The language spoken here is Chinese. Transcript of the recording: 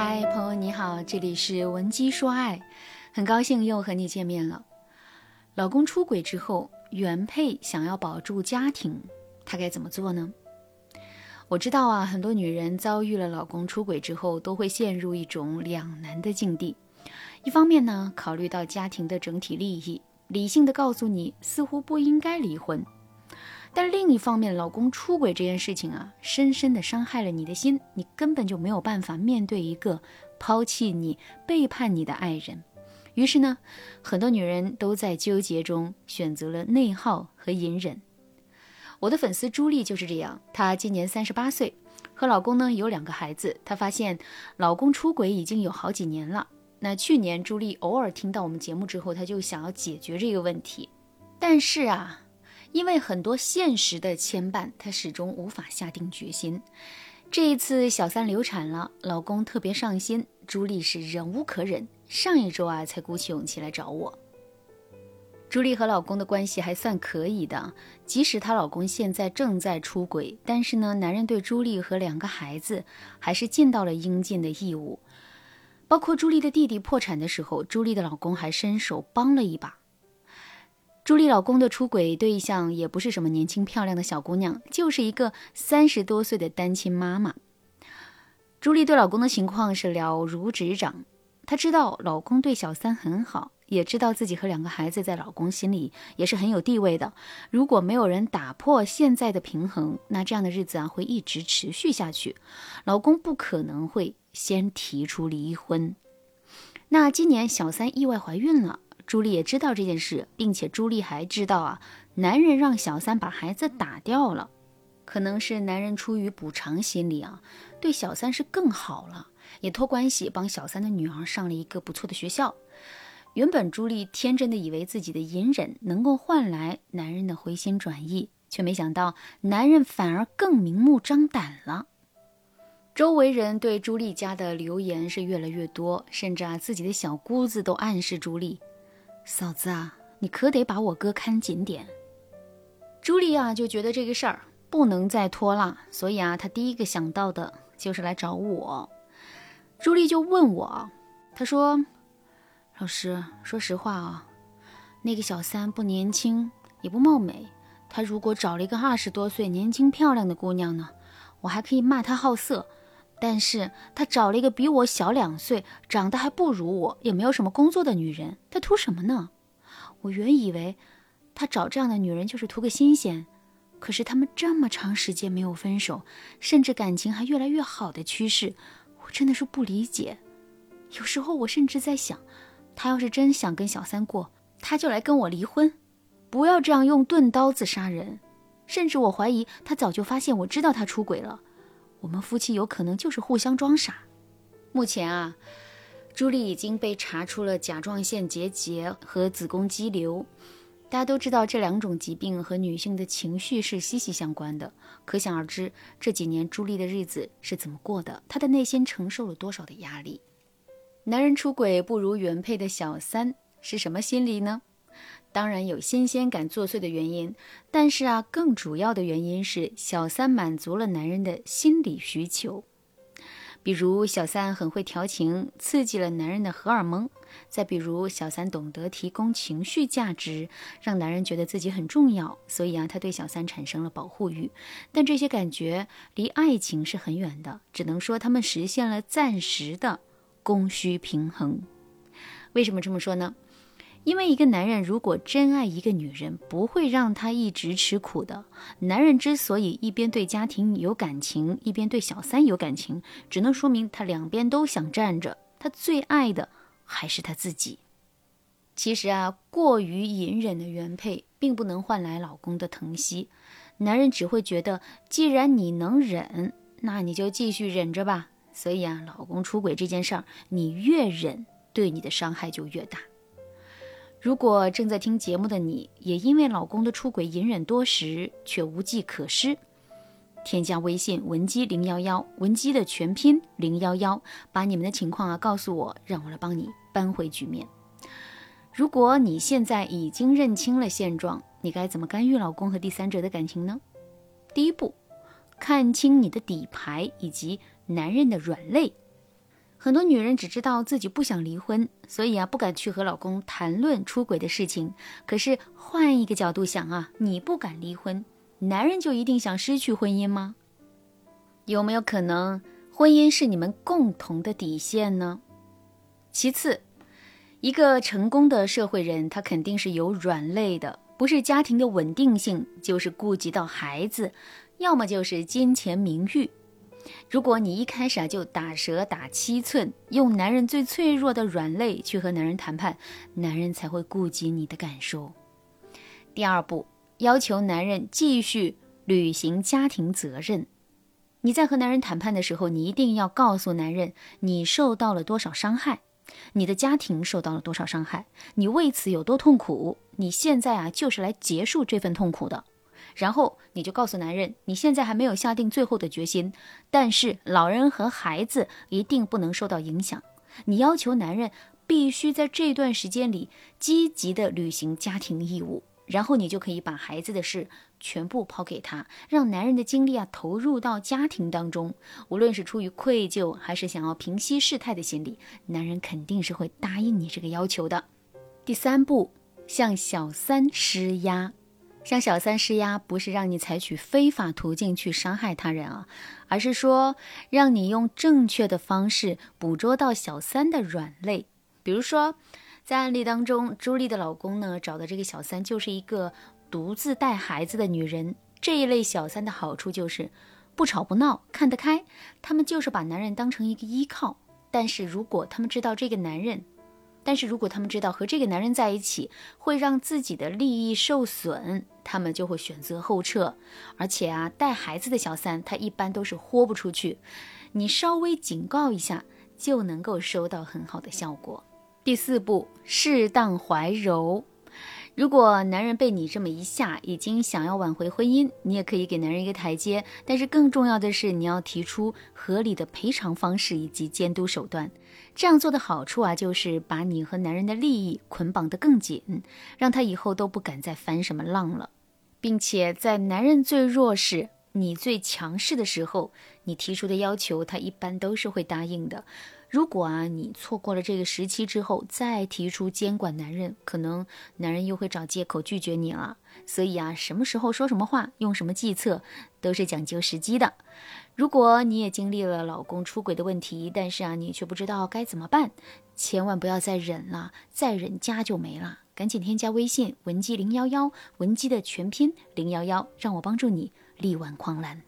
嗨，朋友你好，这里是文姬说爱，很高兴又和你见面了。老公出轨之后，原配想要保住家庭，她该怎么做呢？我知道啊，很多女人遭遇了老公出轨之后，都会陷入一种两难的境地。一方面呢，考虑到家庭的整体利益，理性的告诉你似乎不应该离婚；但另一方面，老公出轨这件事情啊，深深的伤害了你的心，你根本就没有办法面对一个抛弃你、背叛你的爱人。于是呢，很多女人都在纠结中选择了内耗和隐忍。我的粉丝朱莉就是这样，她今年三十八岁，和老公呢有两个孩子。她发现老公出轨已经有好几年了。那去年朱莉偶尔听到我们节目之后，她就想要解决这个问题，但是啊，因为很多现实的牵绊，她始终无法下定决心。这一次小三流产了，老公特别上心，朱莉是忍无可忍，上一周啊才鼓起勇气来找我。朱莉和老公的关系还算可以的，即使她老公现在正在出轨，但是呢，男人对朱莉和两个孩子还是尽到了应尽的义务。包括朱莉的弟弟破产的时候，朱莉的老公还伸手帮了一把。朱莉老公的出轨对象也不是什么年轻漂亮的小姑娘，就是一个三十多岁的单亲妈妈。朱莉对老公的情况是了如指掌，她知道老公对小三很好。也知道自己和两个孩子在老公心里也是很有地位的。如果没有人打破现在的平衡，那这样的日子啊会一直持续下去。老公不可能会先提出离婚。那今年小三意外怀孕了，朱莉也知道这件事，并且朱莉还知道啊，男人让小三把孩子打掉了，可能是男人出于补偿心理啊，对小三是更好了，也托关系帮小三的女儿上了一个不错的学校。原本朱莉天真的以为自己的隐忍能够换来男人的回心转意，却没想到男人反而更明目张胆了。周围人对朱莉家的流言是越来越多，甚至啊自己的小姑子都暗示朱莉：“嫂子啊，你可得把我哥看紧点。”朱莉啊就觉得这个事儿不能再拖了，所以啊她第一个想到的就是来找我。朱莉就问我，她说。老师，说实话啊，那个小三不年轻也不貌美，他如果找了一个二十多岁年轻漂亮的姑娘呢，我还可以骂他好色。但是他找了一个比我小两岁、长得还不如我、也没有什么工作的女人，他图什么呢？我原以为他找这样的女人就是图个新鲜，可是他们这么长时间没有分手，甚至感情还越来越好的趋势，我真的是不理解。有时候我甚至在想。他要是真想跟小三过，他就来跟我离婚，不要这样用钝刀子杀人。甚至我怀疑他早就发现我知道他出轨了，我们夫妻有可能就是互相装傻。目前啊，朱莉已经被查出了甲状腺结节和子宫肌瘤。大家都知道这两种疾病和女性的情绪是息息相关的，可想而知这几年朱莉的日子是怎么过的，她的内心承受了多少的压力。男人出轨不如原配的小三是什么心理呢？当然有新鲜感作祟的原因，但是啊，更主要的原因是小三满足了男人的心理需求。比如小三很会调情，刺激了男人的荷尔蒙；再比如小三懂得提供情绪价值，让男人觉得自己很重要，所以啊，他对小三产生了保护欲。但这些感觉离爱情是很远的，只能说他们实现了暂时的。供需平衡，为什么这么说呢？因为一个男人如果真爱一个女人，不会让她一直吃苦的。男人之所以一边对家庭有感情，一边对小三有感情，只能说明他两边都想站着。他最爱的还是他自己。其实啊，过于隐忍的原配并不能换来老公的疼惜，男人只会觉得，既然你能忍，那你就继续忍着吧。所以啊，老公出轨这件事儿，你越忍，对你的伤害就越大。如果正在听节目的你，也因为老公的出轨隐忍多时却无计可施，添加微信文姬零幺幺，文姬的全拼零幺幺，把你们的情况啊告诉我，让我来帮你扳回局面。如果你现在已经认清了现状，你该怎么干预老公和第三者的感情呢？第一步，看清你的底牌以及。男人的软肋，很多女人只知道自己不想离婚，所以啊不敢去和老公谈论出轨的事情。可是换一个角度想啊，你不敢离婚，男人就一定想失去婚姻吗？有没有可能婚姻是你们共同的底线呢？其次，一个成功的社会人，他肯定是有软肋的，不是家庭的稳定性，就是顾及到孩子，要么就是金钱名誉。如果你一开始啊就打蛇打七寸，用男人最脆弱的软肋去和男人谈判，男人才会顾及你的感受。第二步，要求男人继续履行家庭责任。你在和男人谈判的时候，你一定要告诉男人你受到了多少伤害，你的家庭受到了多少伤害，你为此有多痛苦，你现在啊就是来结束这份痛苦的。然后你就告诉男人，你现在还没有下定最后的决心，但是老人和孩子一定不能受到影响。你要求男人必须在这段时间里积极的履行家庭义务，然后你就可以把孩子的事全部抛给他，让男人的精力啊投入到家庭当中。无论是出于愧疚，还是想要平息事态的心理，男人肯定是会答应你这个要求的。第三步，向小三施压。向小三施压，不是让你采取非法途径去伤害他人啊，而是说让你用正确的方式捕捉到小三的软肋。比如说，在案例当中，朱莉的老公呢找的这个小三就是一个独自带孩子的女人。这一类小三的好处就是不吵不闹，看得开，他们就是把男人当成一个依靠。但是如果他们知道这个男人，但是如果他们知道和这个男人在一起会让自己的利益受损，他们就会选择后撤。而且啊，带孩子的小三他一般都是豁不出去，你稍微警告一下就能够收到很好的效果。第四步，适当怀柔。如果男人被你这么一下，已经想要挽回婚姻，你也可以给男人一个台阶。但是更重要的是，你要提出合理的赔偿方式以及监督手段。这样做的好处啊，就是把你和男人的利益捆绑得更紧，让他以后都不敢再翻什么浪了，并且在男人最弱势、你最强势的时候，你提出的要求，他一般都是会答应的。如果啊，你错过了这个时期之后再提出监管男人，可能男人又会找借口拒绝你了。所以啊，什么时候说什么话，用什么计策，都是讲究时机的。如果你也经历了老公出轨的问题，但是啊，你却不知道该怎么办，千万不要再忍了，再忍家就没了。赶紧添加微信文姬零幺幺，文姬的全拼零幺幺，让我帮助你力挽狂澜。